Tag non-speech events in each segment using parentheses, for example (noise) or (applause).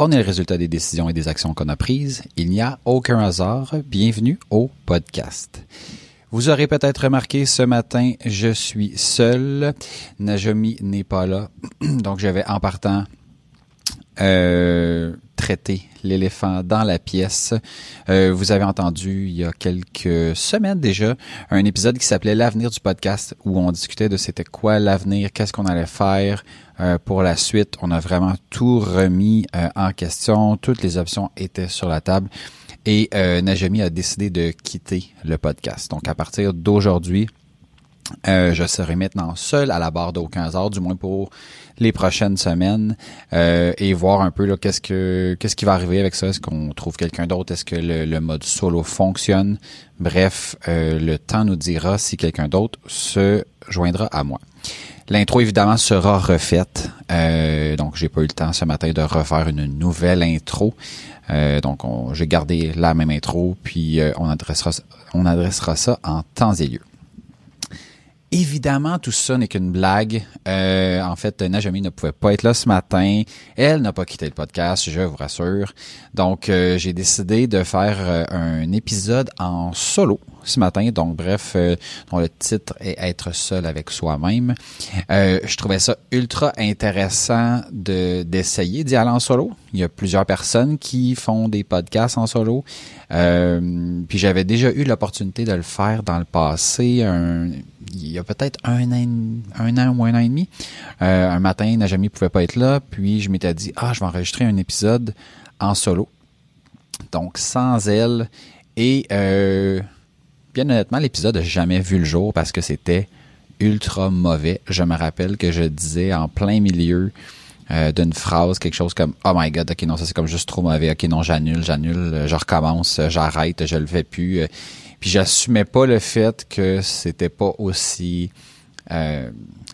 On est le résultat des décisions et des actions qu'on a prises. Il n'y a aucun hasard. Bienvenue au podcast. Vous aurez peut-être remarqué ce matin, je suis seul. Najomi n'est pas là. (clears throat) Donc j'avais en partant euh, traité l'éléphant dans la pièce. Euh, vous avez entendu il y a quelques semaines déjà un épisode qui s'appelait L'avenir du podcast où on discutait de c'était quoi l'avenir, qu'est-ce qu'on allait faire euh, pour la suite. On a vraiment tout remis euh, en question, toutes les options étaient sur la table et Najami a décidé de quitter le podcast. Donc à partir d'aujourd'hui, je serai maintenant seul à la barre d'aucun hasard, du moins pour les prochaines semaines, euh, et voir un peu là, qu'est-ce que qu'est-ce qui va arriver avec ça? Est-ce qu'on trouve quelqu'un d'autre? Est-ce que le, mode solo fonctionne? Bref, euh, le temps nous dira si quelqu'un d'autre se joindra à moi. L'intro évidemment sera refaite, euh, donc j'ai pas eu le temps ce matin de refaire une nouvelle intro. Euh, donc on- j'ai gardé la même intro, puis on adressera on adressera ça en temps et lieu. Évidemment, tout ça n'est qu'une blague. Euh, en fait, Najami ne pouvait pas être là ce matin. Elle n'a pas quitté le podcast, je vous rassure. Donc, euh, j'ai décidé de faire euh, un épisode en solo ce matin. Donc, bref, dont le titre est Être seul avec soi-même. Je trouvais ça ultra intéressant de d'essayer d'y aller en solo. Il y a plusieurs personnes qui font des podcasts en solo. Euh, puis j'avais déjà eu l'opportunité de le faire dans le passé, un- il y a peut-être un an, un an ou un an et demi. Euh, un matin, Najami pouvait pas être là, puis je m'étais dit ah je vais enregistrer un épisode en solo, donc sans elle. Et euh, bien honnêtement, l'épisode n'a jamais vu le jour parce que c'était ultra mauvais. Je me rappelle que je disais en plein milieu euh, d'une phrase quelque chose comme oh my god ok non ça c'est comme juste trop mauvais ok non j'annule j'annule euh, je recommence euh, j'arrête je le fais plus puis j'assumais pas le fait que c'était pas aussi euh,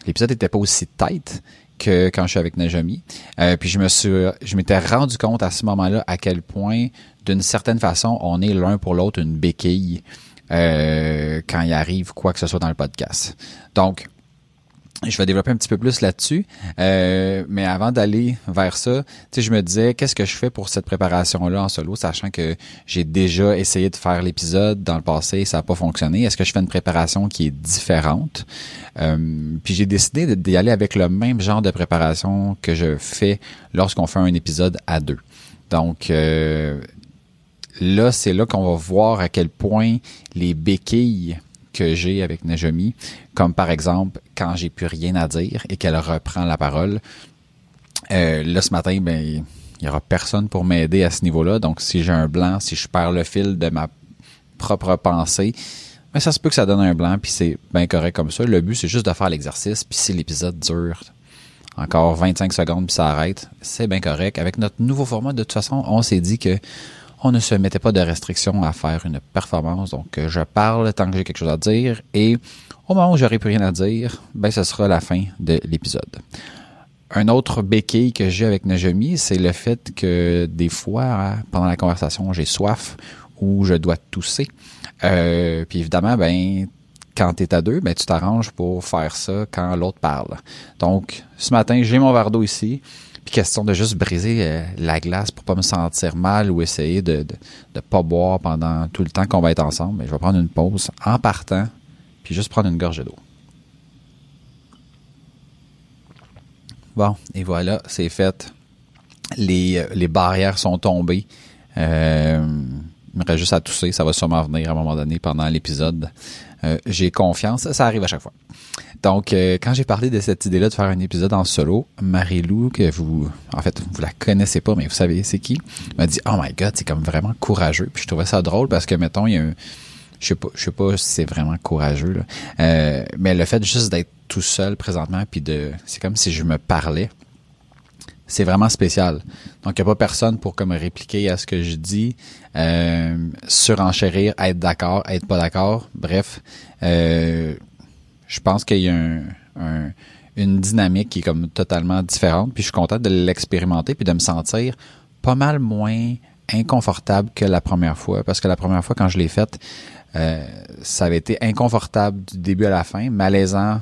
l'épisode était pas aussi tight que quand je suis avec Najami. Euh, puis je me suis je m'étais rendu compte à ce moment-là à quel point d'une certaine façon on est l'un pour l'autre une béquille euh, quand il arrive quoi que ce soit dans le podcast. Donc je vais développer un petit peu plus là-dessus. Euh, mais avant d'aller vers ça, je me disais, qu'est-ce que je fais pour cette préparation-là en solo, sachant que j'ai déjà essayé de faire l'épisode dans le passé, ça n'a pas fonctionné. Est-ce que je fais une préparation qui est différente? Euh, puis j'ai décidé d'y aller avec le même genre de préparation que je fais lorsqu'on fait un épisode à deux. Donc, euh, là, c'est là qu'on va voir à quel point les béquilles que j'ai avec Najami, comme par exemple quand j'ai plus rien à dire et qu'elle reprend la parole. Euh, là, ce matin, ben, il y aura personne pour m'aider à ce niveau-là. Donc, si j'ai un blanc, si je perds le fil de ma propre pensée, ben, ça se peut que ça donne un blanc, puis c'est bien correct comme ça. Le but, c'est juste de faire l'exercice, puis si l'épisode dure encore 25 secondes, puis ça arrête, c'est bien correct. Avec notre nouveau format, de toute façon, on s'est dit que on ne se mettait pas de restriction à faire une performance. Donc, euh, je parle tant que j'ai quelque chose à dire et au moment où j'aurai plus rien à dire, ben, ce sera la fin de l'épisode. Un autre béquille que j'ai avec Najami, c'est le fait que des fois, pendant la conversation, j'ai soif ou je dois tousser. Euh, puis évidemment, ben, quand tu es à deux, ben, tu t'arranges pour faire ça quand l'autre parle. Donc, ce matin, j'ai mon verre ici. Puis question de juste briser euh, la glace pour pas me sentir mal ou essayer de, de, pas boire pendant tout le temps qu'on va être ensemble. Mais je vais prendre une pause en partant, puis juste prendre une gorgée d'eau. Bon, et voilà, c'est fait. Les, euh, les barrières sont tombées. Euh, il me reste juste à tousser. Ça va sûrement venir à un moment donné pendant l'épisode. Euh, j'ai confiance. Ça arrive à chaque fois. Donc, euh, quand j'ai parlé de cette idée-là de faire un épisode en solo, Marie-Lou, que vous, en fait, vous la connaissez pas, mais vous savez c'est qui, m'a dit, oh my god, c'est comme vraiment courageux. Puis je trouvais ça drôle parce que, mettons, il y a un, je sais pas, je sais pas si c'est vraiment courageux, là. Euh, mais le fait juste d'être tout seul présentement, puis de, c'est comme si je me parlais c'est vraiment spécial. Donc, il n'y a pas personne pour comme répliquer à ce que je dis, euh, surenchérir, être d'accord, être pas d'accord. Bref, euh, je pense qu'il y a un, une dynamique qui est comme totalement différente. Puis je suis content de l'expérimenter puis de me sentir pas mal moins inconfortable que la première fois. Parce que la première fois, quand je l'ai faite, euh, ça avait été inconfortable du début à la fin, malaisant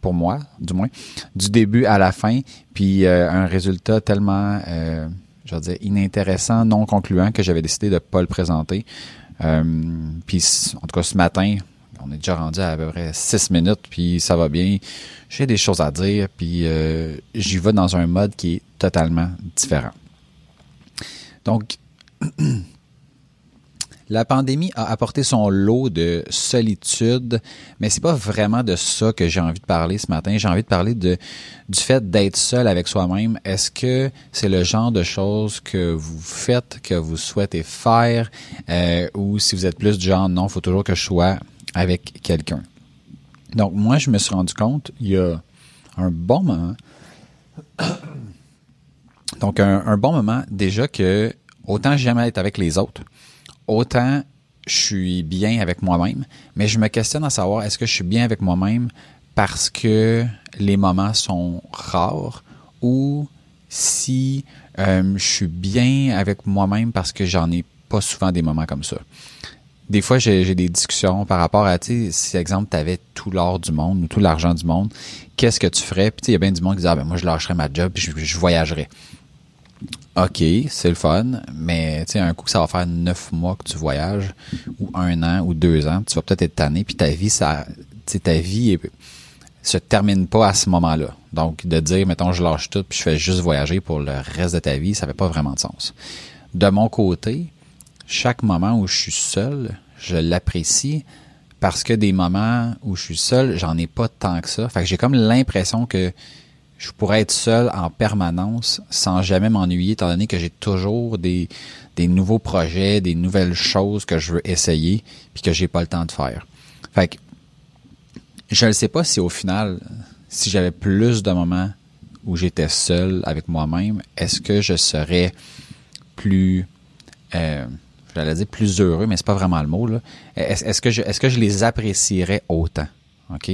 pour moi, du moins, du début à la fin, puis euh, un résultat tellement, euh, je veux dire, inintéressant, non concluant que j'avais décidé de ne pas le présenter. Euh, puis en tout cas ce matin, on est déjà rendu à, à peu près six minutes, puis ça va bien. J'ai des choses à dire, puis j'y vais dans un mode qui est totalement différent. Donc, (clears throat) La pandémie a apporté son lot de solitude, mais c'est pas vraiment de ça que j'ai envie de parler ce matin. J'ai envie de parler de du fait d'être seul avec soi-même. Est-ce que c'est le genre de choses que vous faites, que vous souhaitez faire, euh, ou si vous êtes plus du genre non, faut toujours que je sois avec quelqu'un? Donc moi, je me suis rendu compte il y a un bon moment. (coughs) Donc un, un bon moment déjà que autant j'aime être avec les autres autant je suis bien avec moi-même, mais je me questionne à savoir est-ce que je suis bien avec moi-même parce que les moments sont rares ou si euh, je suis bien avec moi-même parce que j'en ai pas souvent des moments comme ça? Des fois, j'ai des discussions par rapport à, tu sais, si, exemple, tu avais tout l'or du monde ou tout l'argent du monde, qu'est-ce que tu ferais? Puis, il y a bien du monde qui dit, ah, ben, moi, je lâcherais ma job puis je, je voyagerais. OK, c'est le fun, mais tu sais, un coup que ça va faire neuf mois que tu voyages, ou un an, ou deux ans, tu vas peut-être être tanné, puis ta vie, ça, ta vie se termine pas à ce moment-là. Donc, de dire, mettons, je lâche tout, puis je fais juste voyager pour le reste de ta vie, ça fait pas vraiment de sens. De mon côté, chaque moment où je suis seul, je l'apprécie parce que des moments où je suis seul, j'en ai pas tant que ça. Fait que j'ai comme l'impression que je pourrais être seul en permanence sans jamais m'ennuyer, étant donné que j'ai toujours des, des nouveaux projets, des nouvelles choses que je veux essayer, puis que j'ai pas le temps de faire. Fait que je ne sais pas si au final, si j'avais plus de moments où j'étais seul avec moi-même, est-ce que je serais plus euh, j'allais dire plus heureux, mais c'est pas vraiment le mot là. Est-ce, que je est-ce que je les apprécierais autant? OK?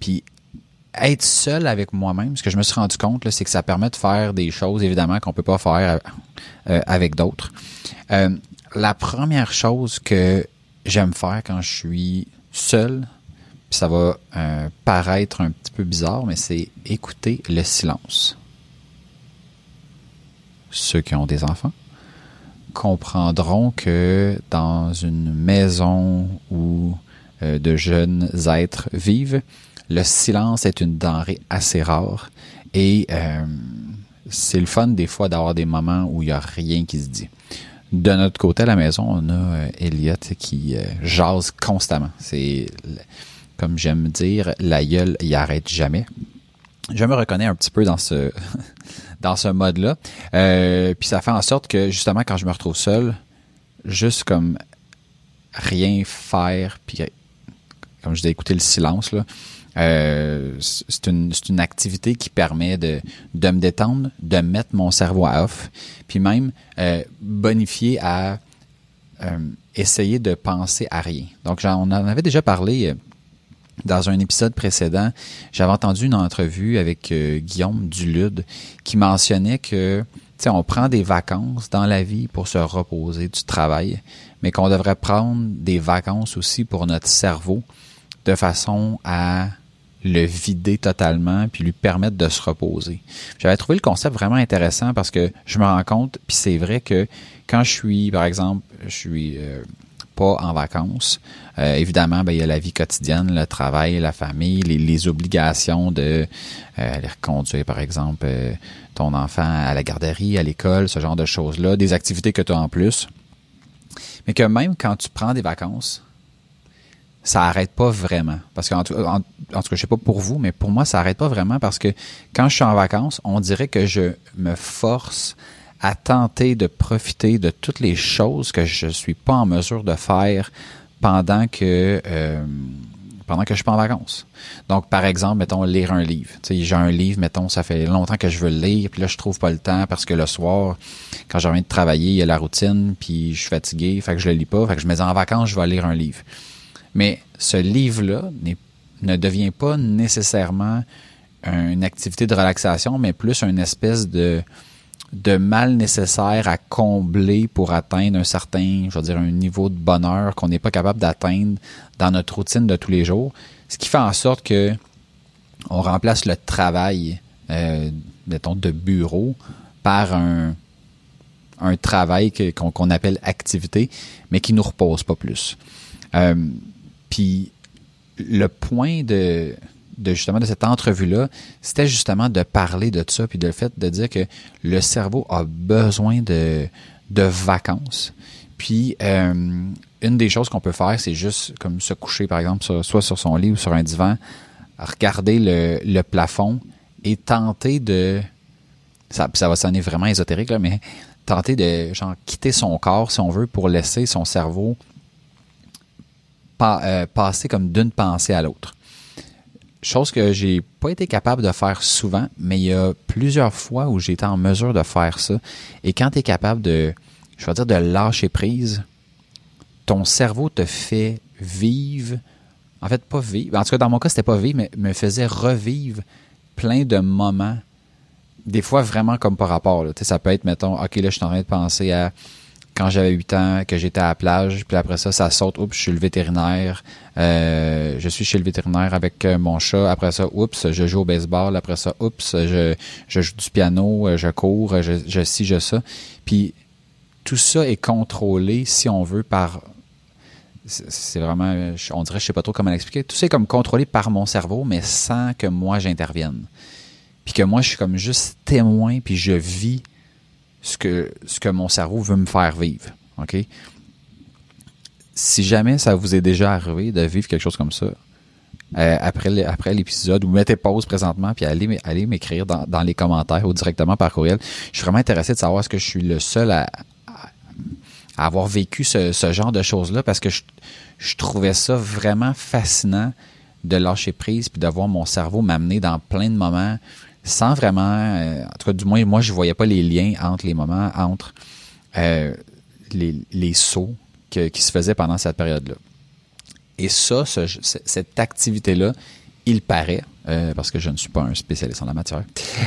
Puis être seul avec moi-même, ce que je me suis rendu compte, c'est que ça permet de faire des choses, évidemment, qu'on peut pas faire euh, avec d'autres. Euh, la première chose que j'aime faire quand je suis seul, ça va euh, paraître un petit peu bizarre, mais c'est écouter le silence. Ceux qui ont des enfants comprendront que dans une maison où de jeunes êtres vivent, le silence est une denrée assez rare et euh, c'est le fun des fois d'avoir des moments où il n'y a rien qui se dit. De notre côté à la maison, on a euh, Elliot qui euh, jase constamment. C'est, comme j'aime dire, la gueule, il arrête jamais. Je me reconnais un petit peu dans ce (laughs) dans ce mode-là. puis ça fait en sorte que justement quand je me retrouve seul, juste comme rien faire, puis comme je dis, écouter le silence, là, euh, c'est une, une, activité qui permet de, de me détendre, de mettre mon cerveau à off, puis même euh, bonifier à euh, essayer de penser à rien. Donc, on en avait déjà parlé dans un épisode précédent. J'avais entendu une entrevue avec Guillaume Dulude qui mentionnait que on prend des vacances dans la vie pour se reposer du travail, mais qu'on devrait prendre des vacances aussi pour notre cerveau de façon à le vider totalement puis lui permettre de se reposer. J'avais trouvé le concept vraiment intéressant parce que je me rends compte, puis c'est vrai que quand je suis, par exemple, je suis euh, pas en vacances, euh, évidemment, ben, il y a la vie quotidienne, le travail, la famille, les, obligations de euh, aller reconduire, par exemple, ton enfant à la garderie, à l'école, ce genre de choses-là, des activités que tu as en plus. mais que même quand tu prends des vacances, ça arrête pas vraiment. Parce qu'en tout, en, tout cas, je sais pas pour vous, mais pour moi, ça arrête pas vraiment parce que quand je suis en vacances, on dirait que je me force à tenter de profiter de toutes les choses que je suis pas en mesure de faire pendant que euh, pendant que je suis pas en vacances. Donc, par exemple, mettons, lire un livre. J'ai un livre, mettons, ça fait longtemps que je veux le lire, puis là, je trouve pas le temps parce que le soir, quand j'ai envie de travailler, il y a la routine, puis je suis fatigué, fait que je le lis pas, fait que je me dis en vacances, je vais lire un livre. Mais ce livre-là ne devient pas nécessairement une activité de relaxation, mais plus une espèce de, de mal nécessaire à combler pour atteindre un certain, je veux dire, un niveau de bonheur qu'on n'est pas capable d'atteindre dans notre routine de tous les jours. Ce qui fait en sorte que on remplace le travail, euh, mettons, de bureau par un, un travail qu'on appelle activité, mais qui nous repose pas plus. Euh, puis le point de, justement de cette entrevue-là, c'était justement de parler de ça, puis de le fait de dire que le cerveau a besoin de, de vacances. Puis euh, une des choses qu'on peut faire, c'est juste comme se coucher, par exemple, soit sur son lit ou sur un divan, regarder le, le plafond et tenter de ça, ça va sonner vraiment ésotérique, là, mais tenter de genre quitter son corps, si on veut, pour laisser son cerveau euh, passer comme d'une pensée à l'autre. Chose que j'ai pas été capable de faire souvent, mais il y a plusieurs fois où j'ai été en mesure de faire ça. Et quand tu es capable de, je vais dire, de lâcher prise, ton cerveau te fait vivre, en fait pas vivre, en tout cas dans mon cas c'était pas vivre, mais me faisait revivre plein de moments, des fois vraiment comme par rapport. Là. Ça peut être, mettons, ok là je suis en train de penser à quand j'avais 8 ans, que j'étais à la plage, puis après ça, ça saute, oups, je suis le vétérinaire, euh, je suis chez le vétérinaire avec euh, mon chat, après ça, oups, je joue au baseball, après ça, oups, je, joue du piano, euh, je cours, je, je ci, je ça. Puis tout ça est contrôlé, si on veut, par... C'est vraiment, on dirait, je sais pas trop comment l'expliquer. Tout ça est comme contrôlé par mon cerveau, mais sans que moi j'intervienne. Puis que moi, je suis comme juste témoin, puis je vis ce que, ce mon cerveau veut me faire vivre. Si jamais ça vous est déjà arrivé de vivre quelque chose comme ça, euh, après, l'épisode, vous mettez pause présentement, puis allez, m'écrire dans, les commentaires ou directement par courriel. Je suis vraiment intéressé de savoir est-ce que je suis le seul à, avoir vécu ce, ce genre de choses-là, parce que je, je trouvais ça vraiment fascinant de lâcher prise, puis de voir mon cerveau m'amener dans plein de moments sans vraiment, euh, en tout cas du moins moi je voyais pas les liens entre les moments, entre euh, les, les sauts qui se faisaient pendant cette période-là. Et ça, cette activité-là, il paraît, euh, parce que je ne suis pas un spécialiste en la matière,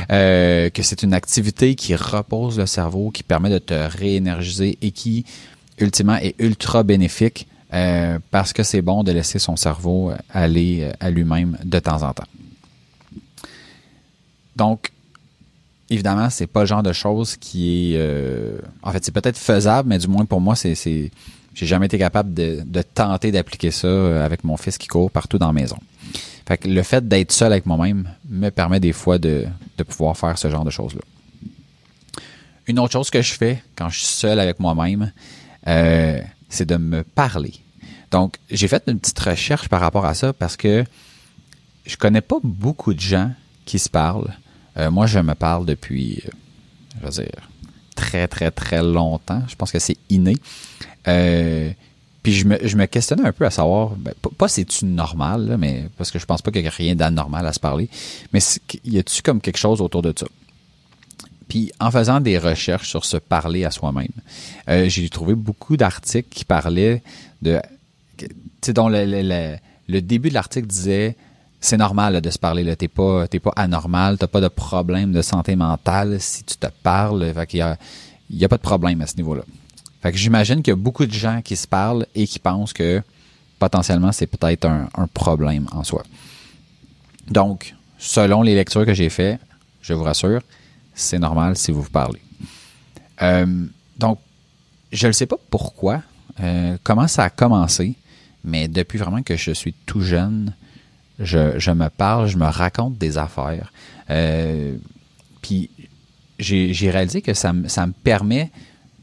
que c'est une activité qui repose le cerveau, qui permet de te réénergiser et qui, ultimement, est ultra bénéfique parce que c'est bon de laisser son cerveau aller à lui-même de temps en temps. Donc, évidemment, c'est pas le genre de chose qui est. Euh, en fait, c'est peut-être faisable, mais du moins pour moi, c'est. c'est j'ai jamais été capable de, tenter d'appliquer ça euh, avec mon fils qui court partout dans la maison. Fait que le fait d'être seul avec moi-même me permet des fois de, de pouvoir faire ce genre de choses-là. Une autre chose que je fais quand je suis seul avec moi-même, euh, c'est de me parler. Donc, j'ai fait une petite recherche par rapport à ça parce que je connais pas beaucoup de gens qui se parlent euh, moi, je me parle depuis, euh, je veux dire, très, très, très longtemps. Je pense que c'est inné. Euh, puis je me, je me questionnais un peu à savoir, ben, pas, c'est-tu normal, mais parce que je pense pas qu'il y a rien d'anormal à se parler, mais y a-tu comme quelque chose autour de ça? Puis en faisant des recherches sur se parler à soi-même, j'ai trouvé beaucoup d'articles qui parlaient de, tu sais, dont le, le, le, début de l'article disait c'est normal de se parler. Tu n'es pas, pas anormal, tu pas de problème de santé mentale si tu te parles. Fait a, y a pas de problème à ce niveau-là. Fait que j'imagine qu'il y a beaucoup de gens qui se parlent et qui pensent que potentiellement c'est peut-être un, problème en soi. Donc, selon les lectures que j'ai faites, je vous rassure, c'est normal si vous vous parlez. Euh, donc, je ne sais pas pourquoi, euh, comment ça a commencé, mais depuis vraiment que je suis tout jeune, je, je me parle, je me raconte des affaires. Euh, puis j'ai réalisé que ça, ça me permet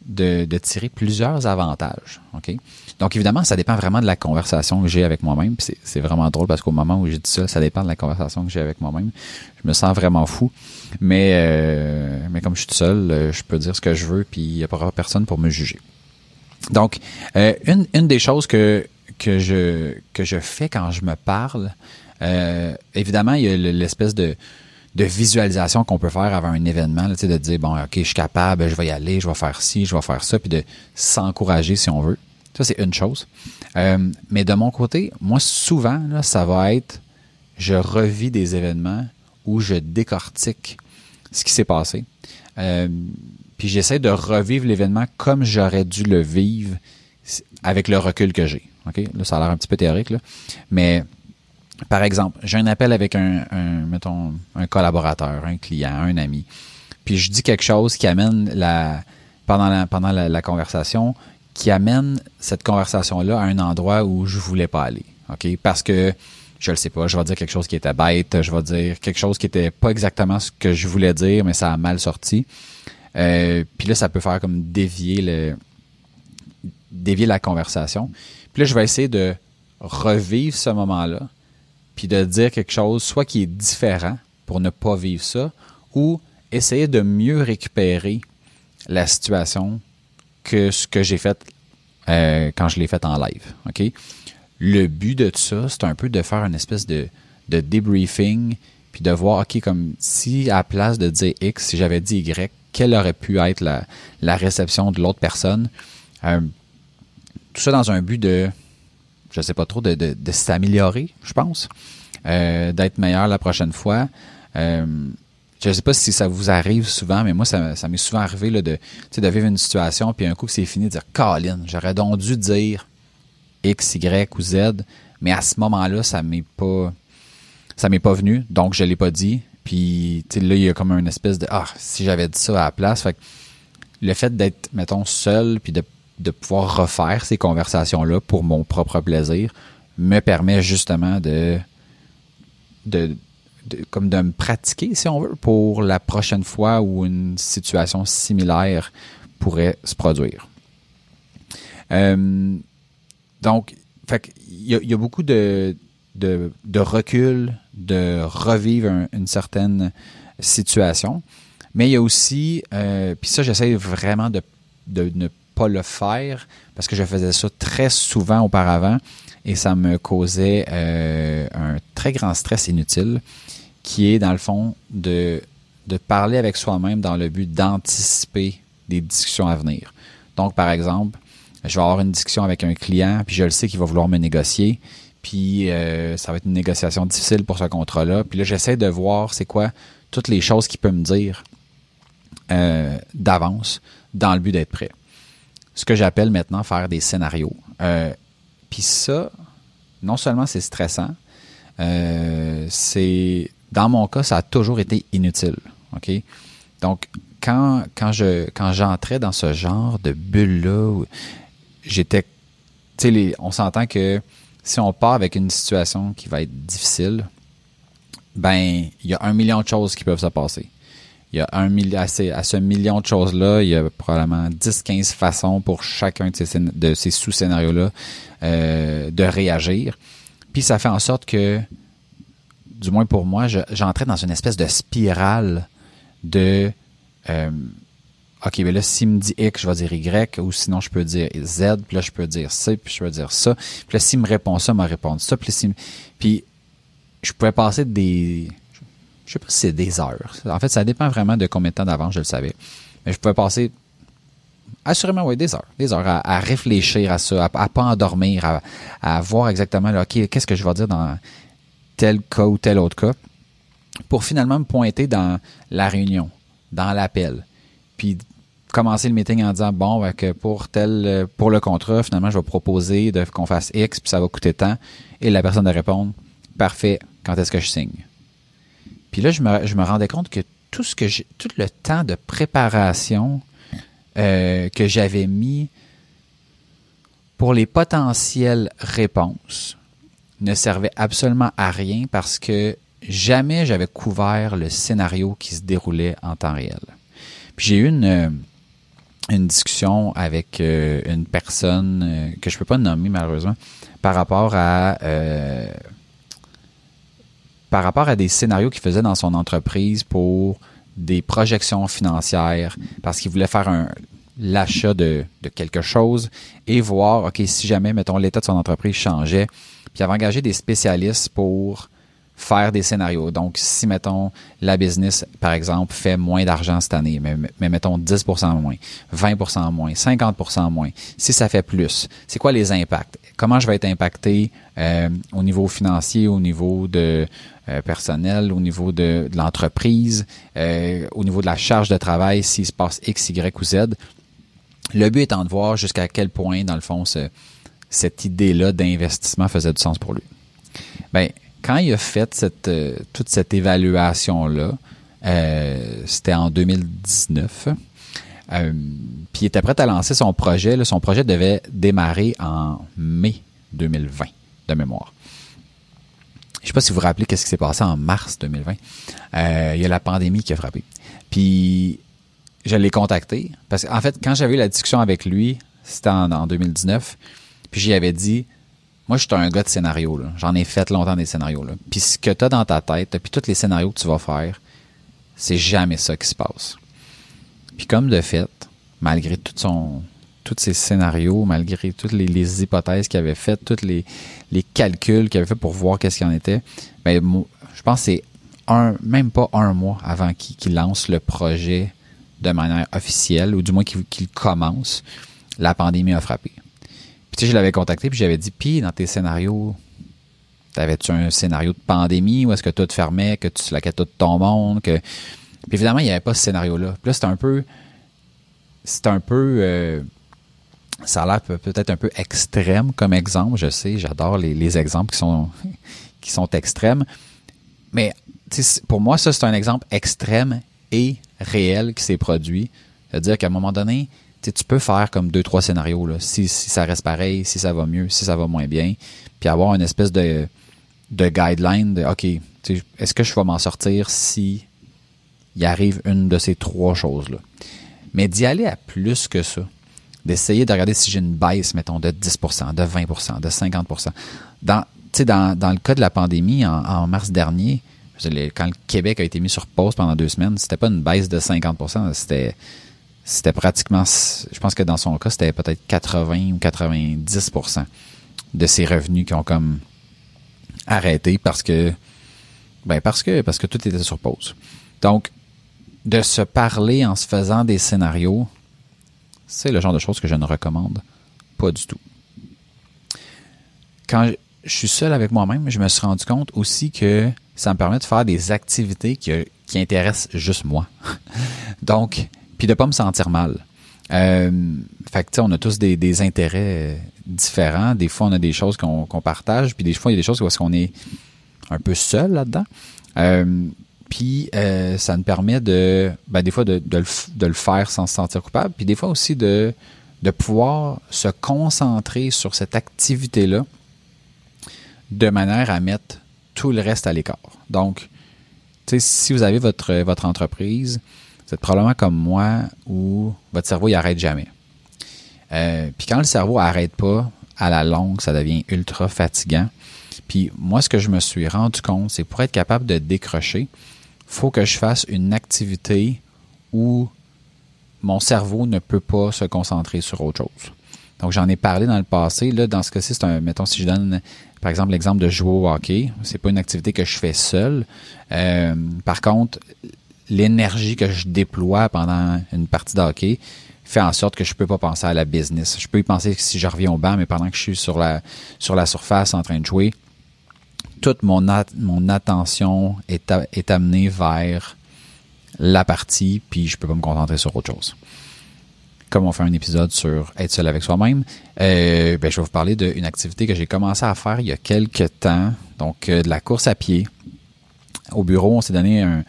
de, de tirer plusieurs avantages. OK? Donc, évidemment, ça dépend vraiment de la conversation que j'ai avec moi-même. C'est vraiment drôle parce qu'au moment où j'ai dit ça, ça dépend de la conversation que j'ai avec moi-même. Je me sens vraiment fou. Mais, euh, mais comme je suis tout seul, euh, je peux dire ce que je veux, puis il n'y a pas personne pour me juger. Donc, euh, une, une des choses que, que, je, que je fais quand je me parle, euh, évidemment, il y a l'espèce de, visualisation qu'on peut faire avant un événement, là, de dire, bon, OK, je suis capable, je vais y aller, je vais faire ci, je vais faire ça, puis de s'encourager si on veut. Ça, c'est une chose. Euh, mais de mon côté, moi, souvent, là, ça va être, je revis des événements où je décortique ce qui s'est passé. Euh, puis j'essaie de revivre l'événement comme j'aurais dû le vivre avec le recul que j'ai. OK? Là, ça a l'air un petit peu théorique, là. Mais par exemple, j'ai un appel avec un, mettons, un collaborateur, un client, un ami. Puis je dis quelque chose qui amène la pendant la pendant la, la conversation qui amène cette conversation-là à un endroit où je voulais pas aller. OK? Parce que je le sais pas, je vais dire quelque chose qui était bête, je vais dire quelque chose qui était pas exactement ce que je voulais dire, mais ça a mal sorti. Euh, puis là, ça peut faire comme dévier le dévier la conversation. Puis là, je vais essayer de revivre ce moment-là, puis de dire quelque chose soit qui est différent pour ne pas vivre ça, ou essayer de mieux récupérer la situation que ce que j'ai fait euh, quand je l'ai fait en live. OK? Le but de tout ça, c'est un peu de faire une espèce de, de debriefing, puis de voir, OK, comme si à la place de dire X, si j'avais dit Y, quelle aurait pu être la, la réception de l'autre personne? Euh, tout ça dans un but de, je sais pas trop, de, de, s'améliorer, je pense, euh, d'être meilleur la prochaine fois. Euh, je sais pas si ça vous arrive souvent, mais moi, ça, m'est souvent arrivé là, de, vivre une situation, puis un coup c'est fini, de dire Colin, j'aurais donc dû dire X, Y ou Z, mais à ce moment-là, ça m'est pas ça m'est pas venu, donc je l'ai pas dit. Puis là, il y a comme une espèce de Ah, si j'avais dit ça à la place. Le fait d'être, mettons, seul, puis de, de pouvoir refaire ces conversations-là pour mon propre plaisir, me permet justement de, de comme de me pratiquer, si on veut, pour la prochaine fois où une situation similaire pourrait se produire. Euh, donc, il, y y a beaucoup de, de, de, recul, de revivre une certaine situation. Mais il y a aussi, euh, puis ça, j'essaie vraiment de, de ne pas le faire parce que je faisais ça très souvent auparavant et ça me causait euh, un très grand stress inutile qui est dans le fond de, parler avec soi-même dans le but d'anticiper des discussions à venir. Donc, par exemple, je vais avoir une discussion avec un client, puis je le sais qu'il va vouloir me négocier, puis euh, ça va être une négociation difficile pour ce contrat-là. Puis là, j'essaie de voir c'est quoi toutes les choses qu'il peut me dire euh, d'avance dans le but d'être prêt. Ce que j'appelle maintenant faire des scénarios. Euh, puis ça, non seulement c'est stressant, euh, c'est dans mon cas, ça a toujours été inutile. OK? Donc, quand, quand je quand j'entrais dans ce genre de bulle-là, j'étais. Tu sais, on s'entend que si on part avec une situation qui va être difficile, ben, il y a un million de choses qui peuvent se passer. Il y a un million, à, ce million de choses-là, il y a probablement 10-15 façons pour chacun de ces, sous-scénarios-là euh, de réagir. Puis ça fait en sorte que du moins pour moi, j'entrais dans une espèce de spirale de euh, OK, mais là, s'il me dit X, je vais dire Y, ou sinon je peux dire Z, puis là, je peux dire C, puis je peux dire ça. Puis là, s'il me répond ça, il m'a répondu ça. Puis, là, puis je pouvais passer des. Je sais pas si c'est des heures. En fait, ça dépend vraiment de combien de temps d'avance je le savais. Mais je pouvais passer assurément, oui, des heures. Des heures à, réfléchir à ça, à, à pas endormir, à, voir exactement, là, OK, qu'est-ce que je vais dire dans tel cas ou tel autre cas, pour finalement me pointer dans la réunion, dans l'appel, puis commencer le meeting en disant bon ben, que pour tel pour le contrat finalement je vais proposer qu'on fasse X puis ça va coûter tant et la personne de répondre parfait quand est-ce que je signe? Puis là je me, rendais compte que tout ce que j'ai tout le temps de préparation euh, que j'avais mis pour les potentielles réponses ne servait absolument à rien parce que jamais j'avais couvert le scénario qui se déroulait en temps réel. Puis j'ai eu une, discussion avec euh, une personne euh, que je peux pas nommer malheureusement par rapport à par rapport à des scénarios qu'il faisait dans son entreprise pour des projections financières parce qu'il voulait faire un l'achat de, de quelque chose et voir ok si jamais mettons l'état de son entreprise changeait puis il avait engagé des spécialistes pour faire des scénarios. Donc, si, mettons, la business, par exemple, fait moins d'argent cette année, mais, mais mettons 10% moins, 20% moins, 50% moins, si ça fait plus, c'est quoi les impacts? Comment je vais être impacté euh, au niveau financier, au niveau de euh, personnel, au niveau de, de l'entreprise, euh, au niveau de la charge de travail, s'il se passe X, Y ou Z? Le but étant de voir jusqu'à quel point, dans le fond, ce, cette idée-là d'investissement faisait du sens pour lui. Ben, quand il a fait euh, toute cette évaluation-là, euh, c'était en 2019. Euh, puis il était prêt à lancer son projet. son projet devait démarrer en mai 2020, de mémoire. Je ne sais pas si vous vous rappelez qu'est-ce qui s'est passé en mars 2020. il y a la pandémie qui a frappé. Puis je l'ai contacté parce qu'en fait, quand j'avais eu la discussion avec lui, c'était en, en 2019, puis j'y avais dit, moi, je suis un gars de scénario. J'en ai fait longtemps des scénarios. Là. Puis ce que tu as dans ta tête, puis tous les scénarios que tu vas faire, c'est jamais ça qui se passe. Puis comme de fait, malgré tout tous ces scénarios, malgré toutes les, hypothèses qu'il avait faites, tous les, calculs qu'il avait fait pour voir qu'est-ce qu'il en était, ben, je pense que c'est un, même pas un mois avant qu'il lance le projet de manière officielle, ou du moins qu'il commence, la pandémie a frappé tu sais, je l'avais contacté, puis j'avais dit, puis dans tes scénarios, t'avais-tu un scénario de pandémie, ou est-ce que tout fermait, que tu slaquais tout ton monde, que... Puis évidemment, il n'y avait pas ce scénario-là. Puis là, c'était un peu... C'est un peu... Euh, ça a l'air peut-être un peu extrême comme exemple, je sais, j'adore les, exemples qui sont, (laughs) qui sont extrêmes. Mais pour moi, ça, c'est un exemple extrême et réel qui s'est produit. C'est-à-dire qu'à un moment donné, tu peux faire comme deux, trois scénarios, là, si, ça reste pareil, si ça va mieux, si ça va moins bien, puis avoir une espèce de, de guideline de OK, est-ce que je vais m'en sortir si il arrive une de ces trois choses-là? Mais d'y aller à plus que ça, d'essayer de regarder si j'ai une baisse, mettons, de 10% de 20% de 50 Dans, dans, dans le cas de la pandémie, en, mars dernier, quand le Québec a été mis sur pause pendant deux semaines, c'était pas une baisse de 50% c'était c'était pratiquement, je pense que dans son cas, c'était peut-être 80 ou 90% de ses revenus qui ont comme arrêté parce que, ben parce que, parce que tout était sur pause. Donc, de se parler en se faisant des scénarios, c'est le genre de choses que je ne recommande pas du tout. Quand je suis seul avec moi-même, je me suis rendu compte aussi que ça me permet de faire des activités qui, qui intéressent juste moi. (laughs) Donc, puis de pas me sentir mal. Euh, fait que, on a tous des, des, intérêts différents. Des fois, on a des choses qu'on partage, puis des fois, il y a des choses où est-ce qu'on est un peu seul là-dedans. Euh, puis euh, ça nous permet de, ben, des fois, de, de, le, de, le, faire sans se sentir coupable, puis des fois aussi de, de pouvoir se concentrer sur cette activité-là de manière à mettre tout le reste à l'écart. Donc, si vous avez votre, votre entreprise, vous êtes probablement comme moi où votre cerveau, il arrête jamais. Euh, puis quand le cerveau arrête pas, à la longue, ça devient ultra fatigant. Puis moi, ce que je me suis rendu compte, c'est pour être capable de décrocher, faut que je fasse une activité où mon cerveau ne peut pas se concentrer sur autre chose. Donc, j'en ai parlé dans le passé. Là, dans ce cas-ci, c'est un, mettons, si je donne, par exemple, l'exemple de jouer au hockey, c'est pas une activité que je fais seul. Euh, par contre, l'énergie que je déploie pendant une partie de fait en sorte que je peux pas penser à la business. Je peux y penser si je reviens au banc, mais pendant que je suis sur la, sur la surface en train de jouer, toute mon, attention est, est amenée vers la partie, puis je peux pas me concentrer sur autre chose. Comme on fait un épisode sur être seul avec soi-même, euh, ben, je vais vous parler d'une activité que j'ai commencé à faire il y a quelques temps, donc euh, de la course à pied. Au bureau, on s'est donné un,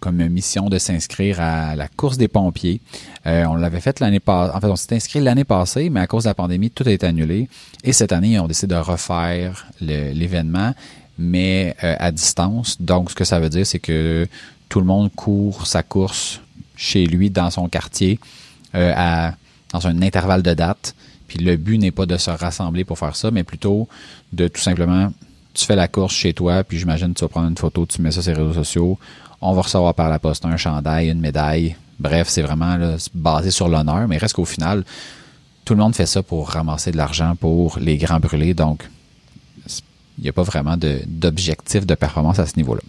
comme mission de s'inscrire à la course des pompiers. Euh, on l'avait fait l'année passée. En fait, on s'est inscrit l'année passée, mais à cause de la pandémie, tout a été annulé. Et cette année, on décide de refaire l'événement, mais euh, à distance. Donc, ce que ça veut dire, c'est que tout le monde court sa course chez lui, dans son quartier, euh, à, dans un intervalle de date. Puis le but n'est pas de se rassembler pour faire ça, mais plutôt de tout simplement, tu fais la course chez toi, puis j'imagine tu vas prendre une photo, tu mets ça sur les réseaux sociaux, on va recevoir par la poste un chandail, une médaille. Bref, c'est vraiment basé sur l'honneur, mais reste qu'au final, tout le monde fait ça pour ramasser de l'argent pour les grands brûlés, donc il n'y a pas vraiment d'objectif de, performance à ce niveau-là.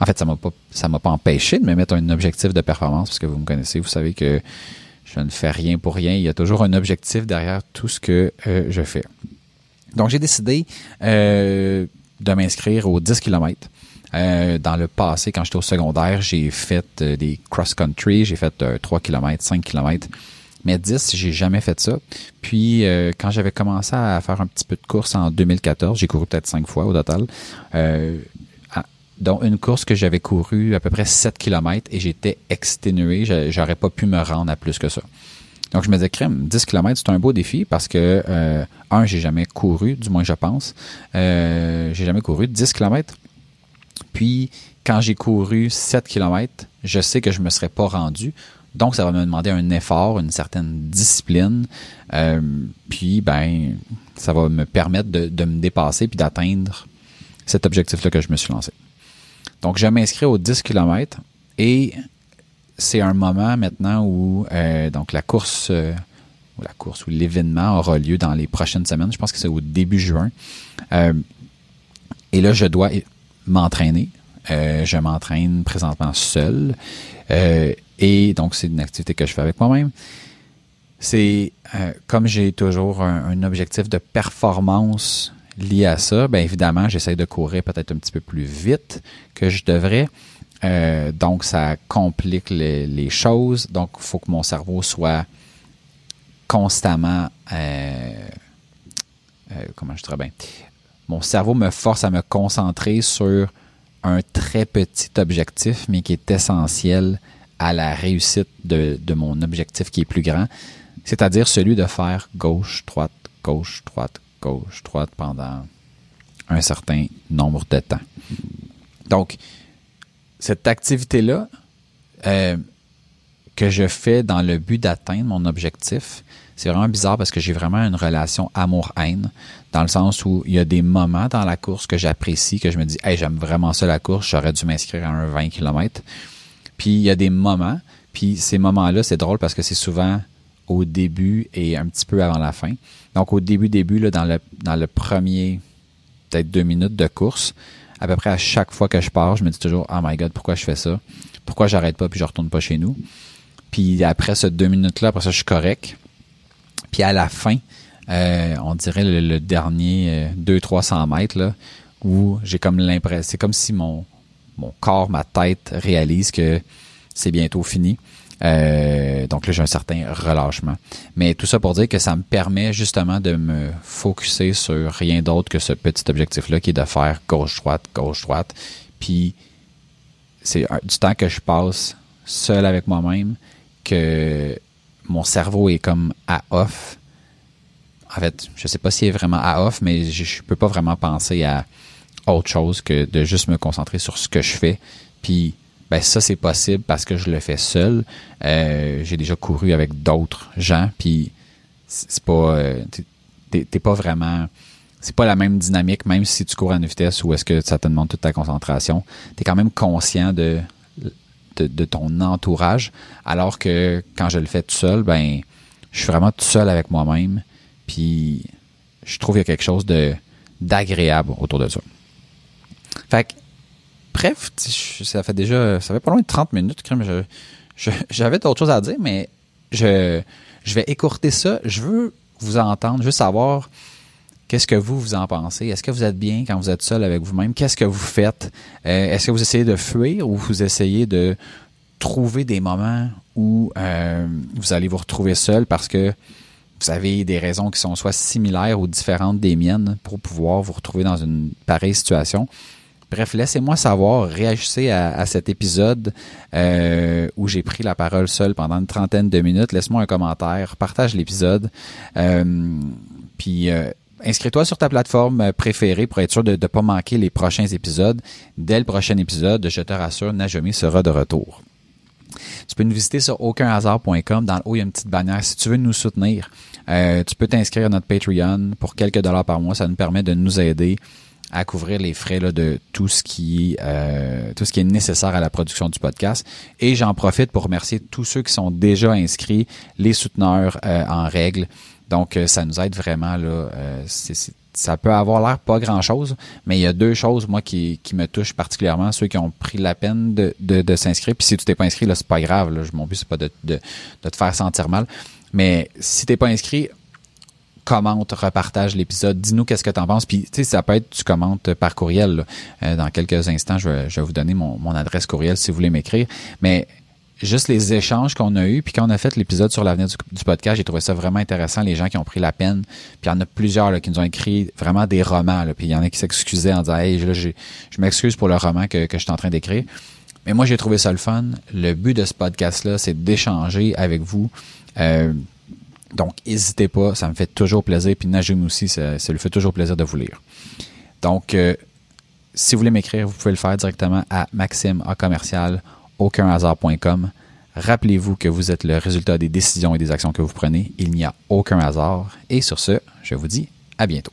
En fait, ça m'a pas m'a pas empêché de me mettre un objectif de performance parce que vous me connaissez, vous savez que je ne fais rien pour rien. Il y a toujours un objectif derrière tout ce que euh, je fais. Donc, j'ai décidé euh, de m'inscrire aux 10 km. Euh, dans le passé, quand j'étais au secondaire, j'ai fait des cross-country, j'ai fait 3 km, 5 km. Mais 10, j'ai jamais fait ça. Puis, quand j'avais commencé à faire un petit peu de course en 2014, j'ai couru peut-être 5 fois au total, dont une course que j'avais couru à peu près 7 km et j'étais exténué. J'aurais pas pu me rendre à plus que ça. Donc, je me disais, crème, 10 km, c'est un beau défi parce que, euh, un, j'ai jamais couru, du moins je pense. Euh, j'ai jamais couru 10 km. Puis, quand j'ai couru 7 km, je sais que je me serais pas rendu. Donc, ça va me demander un effort, une certaine discipline. Euh, puis, ben, ça va me permettre de, de me dépasser puis d'atteindre cet objectif-là que je me suis lancé. Donc, je m'inscris aux 10 km et c'est un moment maintenant où euh, donc la course euh, ou la course ou l'événement aura lieu dans les prochaines semaines. Je pense que c'est au début juin. Euh, et là, je dois m'entraîner. je m'entraîne présentement seul. et donc, c'est une activité que je fais avec moi-même. C'est comme j'ai toujours un, objectif de performance lié à ça, bien évidemment, j'essaie de courir peut-être un petit peu plus vite que je devrais. Euh, donc, ça complique les, choses. Donc, il faut que mon cerveau soit constamment... Euh, euh, comment je dirais bien? Mon cerveau me force à me concentrer sur un très petit objectif, mais qui est essentiel à la réussite de, de mon objectif qui est plus grand, c'est-à-dire celui de faire gauche, droite, gauche, droite, gauche, droite pendant un certain nombre de temps. Donc, cette activité-là, euh, que je fais dans le but d'atteindre mon objectif, c'est vraiment bizarre parce que j'ai vraiment une relation amour-haine, dans le sens où il y a des moments dans la course que j'apprécie, que je me dis, hey, j'aime vraiment ça la course, j'aurais dû m'inscrire à un 20 km. Puis il y a des moments, puis ces moments-là, c'est drôle parce que c'est souvent au début et un petit peu avant la fin. Donc au début, début, là, dans le dans le premier peut-être deux minutes de course, à peu près à chaque fois que je pars, je me dis toujours Oh my god, pourquoi je fais ça? Pourquoi j'arrête pas puis je retourne pas chez nous? Puis après ces deux minutes-là, après ça, je suis correct. Puis à la fin, euh, on dirait le, dernier 200-300 euh, mètres, là, où j'ai comme l'impression, c'est comme si mon, mon corps, ma tête réalise que c'est bientôt fini. Euh, donc là, j'ai un certain relâchement. Mais tout ça pour dire que ça me permet justement de me focuser sur rien d'autre que ce petit objectif-là qui est de faire gauche-droite, gauche-droite. Puis c'est du temps que je passe seul avec moi-même que mon cerveau est comme à off. En fait, je sais pas s'il est vraiment à off, mais je, je peux pas vraiment penser à autre chose que de juste me concentrer sur ce que je fais. Puis ben ça c'est possible parce que je le fais seul. Euh, j'ai déjà couru avec d'autres gens, puis c'est pas, euh, t'es pas vraiment, c'est pas la même dynamique, même si tu cours à une vitesse ou est-ce que ça te demande toute ta concentration. T'es quand même conscient de, de, ton entourage, alors que quand je le fais tout seul, ben je suis vraiment tout seul avec moi-même, puis je trouve qu'il y a quelque chose de d'agréable autour de ça. Fait que bref, ça fait déjà, ça fait pas loin de 30 minutes, j'avais d'autres choses à dire, mais je, je vais écourter ça. Je veux vous entendre, veux savoir qu'est-ce que vous, vous en pensez. Est-ce que vous êtes bien quand vous êtes seul avec vous-même? Qu'est-ce que vous faites? Euh, est-ce que vous essayez de fuir ou vous essayez de trouver des moments où euh, vous allez vous retrouver seul parce que vous avez des raisons qui sont soit similaires ou différentes des miennes pour pouvoir vous retrouver dans une pareille situation? Bref, laissez-moi savoir, réagissez à, cet épisode euh, où j'ai pris la parole seul pendant une trentaine de minutes. Laisse-moi un commentaire, partage l'épisode. Euh, puis euh, inscris-toi sur ta plateforme préférée pour être sûr de ne pas manquer les prochains épisodes. Dès le prochain épisode, je te rassure, Najomi sera de retour. Tu peux nous visiter sur aucunhasard.com. Dans le haut, il y a une petite bannière. Si tu veux nous soutenir, tu peux t'inscrire à notre Patreon pour quelques dollars par mois. Ça nous permet de nous aider à couvrir les frais là, de tout ce qui euh, tout ce qui est nécessaire à la production du podcast. Et j'en profite pour remercier tous ceux qui sont déjà inscrits, les souteneurs euh, en règle. Donc, euh, ça nous aide vraiment. Là, ça peut avoir l'air pas grand-chose, mais il y a deux choses, moi, qui, qui me touchent particulièrement, ceux qui ont pris la peine de, de, de s'inscrire. Puis si tu t'es pas inscrit, là, c'est pas grave. Là, mon but, c'est pas de, de, de te faire sentir mal. Mais si t'es pas inscrit, commente, repartage l'épisode, dis-nous qu'est-ce que tu en penses. Puis, tu sais, ça peut être, tu commentes par courriel. Euh, dans quelques instants, je vais, je vous donner mon, mon, adresse courriel si vous voulez m'écrire. Mais juste les échanges qu'on a eus, puis quand on a fait l'épisode sur l'avenir du, podcast, j'ai trouvé ça vraiment intéressant, les gens qui ont pris la peine. Puis il y en a plusieurs qui nous ont écrit vraiment des romans. Puis il y en a qui s'excusaient en disant Hey, là, je m'excuse pour le roman que, que je suis en train d'écrire. Mais moi, j'ai trouvé ça le fun. Le but de ce podcast-là, c'est d'échanger avec vous. Euh, donc, n'hésitez pas, ça me fait toujours plaisir. Puis Najim aussi, ça, lui fait toujours plaisir de vous lire. Donc, euh, si vous voulez m'écrire, vous pouvez le faire directement à Maxime à commercial. Rappelez-vous que vous êtes le résultat des décisions et des actions que vous prenez. Il n'y a aucun hasard. Et sur ce, je vous dis à bientôt.